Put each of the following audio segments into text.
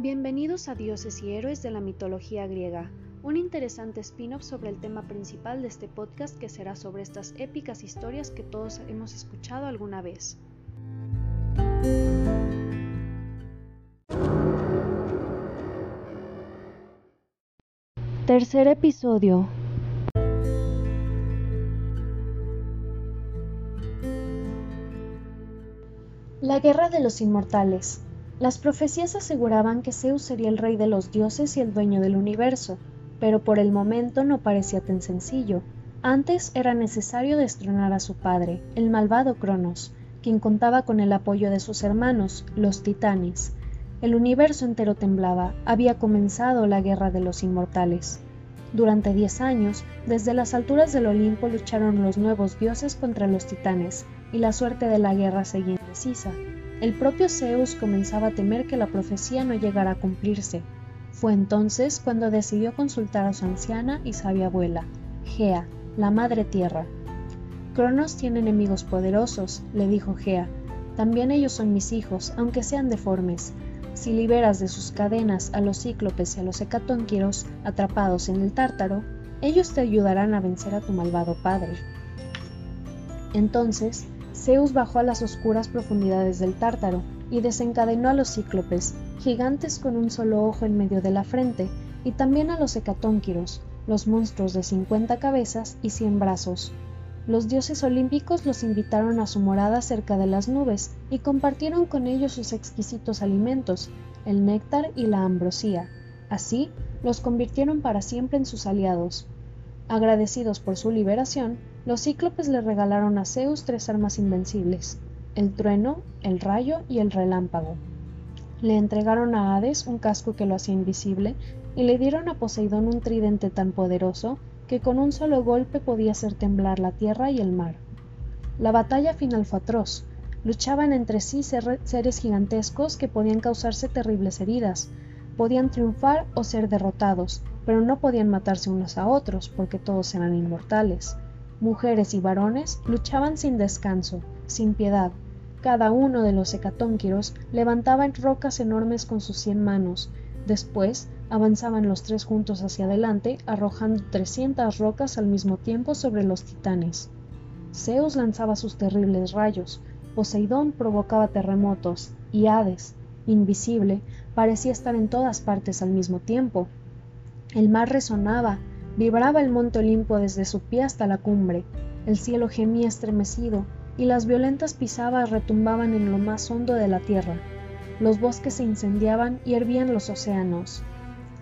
Bienvenidos a Dioses y Héroes de la Mitología Griega, un interesante spin-off sobre el tema principal de este podcast que será sobre estas épicas historias que todos hemos escuchado alguna vez. Tercer episodio. La Guerra de los Inmortales. Las profecías aseguraban que Zeus sería el rey de los dioses y el dueño del universo, pero por el momento no parecía tan sencillo. Antes era necesario destronar a su padre, el malvado Cronos, quien contaba con el apoyo de sus hermanos, los titanes. El universo entero temblaba, había comenzado la guerra de los inmortales. Durante diez años, desde las alturas del Olimpo lucharon los nuevos dioses contra los titanes, y la suerte de la guerra seguía indecisa. El propio Zeus comenzaba a temer que la profecía no llegara a cumplirse. Fue entonces cuando decidió consultar a su anciana y sabia abuela, Gea, la Madre Tierra. Cronos tiene enemigos poderosos, le dijo Gea. También ellos son mis hijos, aunque sean deformes. Si liberas de sus cadenas a los cíclopes y a los hecatónquiros atrapados en el tártaro, ellos te ayudarán a vencer a tu malvado padre. Entonces, Zeus bajó a las oscuras profundidades del Tártaro y desencadenó a los cíclopes, gigantes con un solo ojo en medio de la frente, y también a los hecatónquiros, los monstruos de cincuenta cabezas y cien brazos. Los dioses olímpicos los invitaron a su morada cerca de las nubes y compartieron con ellos sus exquisitos alimentos, el néctar y la ambrosía. Así, los convirtieron para siempre en sus aliados. Agradecidos por su liberación, los cíclopes le regalaron a Zeus tres armas invencibles, el trueno, el rayo y el relámpago. Le entregaron a Hades un casco que lo hacía invisible y le dieron a Poseidón un tridente tan poderoso que con un solo golpe podía hacer temblar la tierra y el mar. La batalla final fue atroz. Luchaban entre sí seres gigantescos que podían causarse terribles heridas, podían triunfar o ser derrotados, pero no podían matarse unos a otros porque todos eran inmortales. Mujeres y varones luchaban sin descanso, sin piedad. Cada uno de los hecatónquiros levantaba rocas enormes con sus cien manos. Después avanzaban los tres juntos hacia adelante, arrojando trescientas rocas al mismo tiempo sobre los titanes. Zeus lanzaba sus terribles rayos, Poseidón provocaba terremotos, y Hades, invisible, parecía estar en todas partes al mismo tiempo. El mar resonaba, Vibraba el monte Olimpo desde su pie hasta la cumbre, el cielo gemía estremecido y las violentas pisadas retumbaban en lo más hondo de la tierra. Los bosques se incendiaban y hervían los océanos.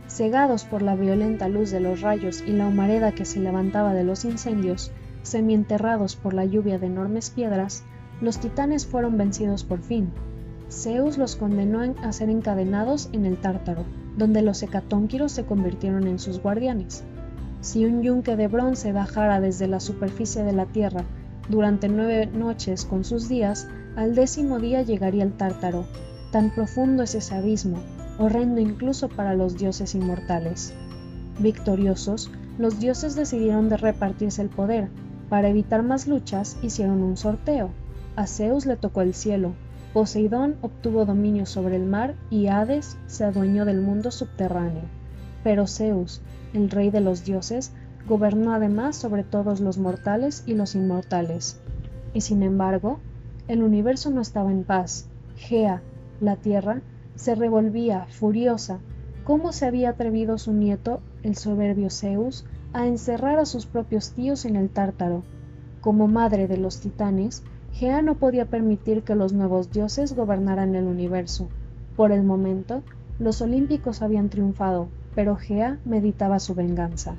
Cegados por la violenta luz de los rayos y la humareda que se levantaba de los incendios, semienterrados por la lluvia de enormes piedras, los titanes fueron vencidos por fin. Zeus los condenó a ser encadenados en el Tártaro, donde los hecatónquiros se convirtieron en sus guardianes. Si un yunque de bronce bajara desde la superficie de la tierra durante nueve noches con sus días, al décimo día llegaría el tártaro. Tan profundo es ese abismo, horrendo incluso para los dioses inmortales. Victoriosos, los dioses decidieron de repartirse el poder. Para evitar más luchas, hicieron un sorteo. A Zeus le tocó el cielo, Poseidón obtuvo dominio sobre el mar y Hades se adueñó del mundo subterráneo. Pero Zeus, el rey de los dioses, gobernó además sobre todos los mortales y los inmortales. Y sin embargo, el universo no estaba en paz. Gea, la tierra, se revolvía, furiosa. ¿Cómo se había atrevido su nieto, el soberbio Zeus, a encerrar a sus propios tíos en el tártaro? Como madre de los titanes, Gea no podía permitir que los nuevos dioses gobernaran el universo. Por el momento, los olímpicos habían triunfado, pero Gea meditaba su venganza.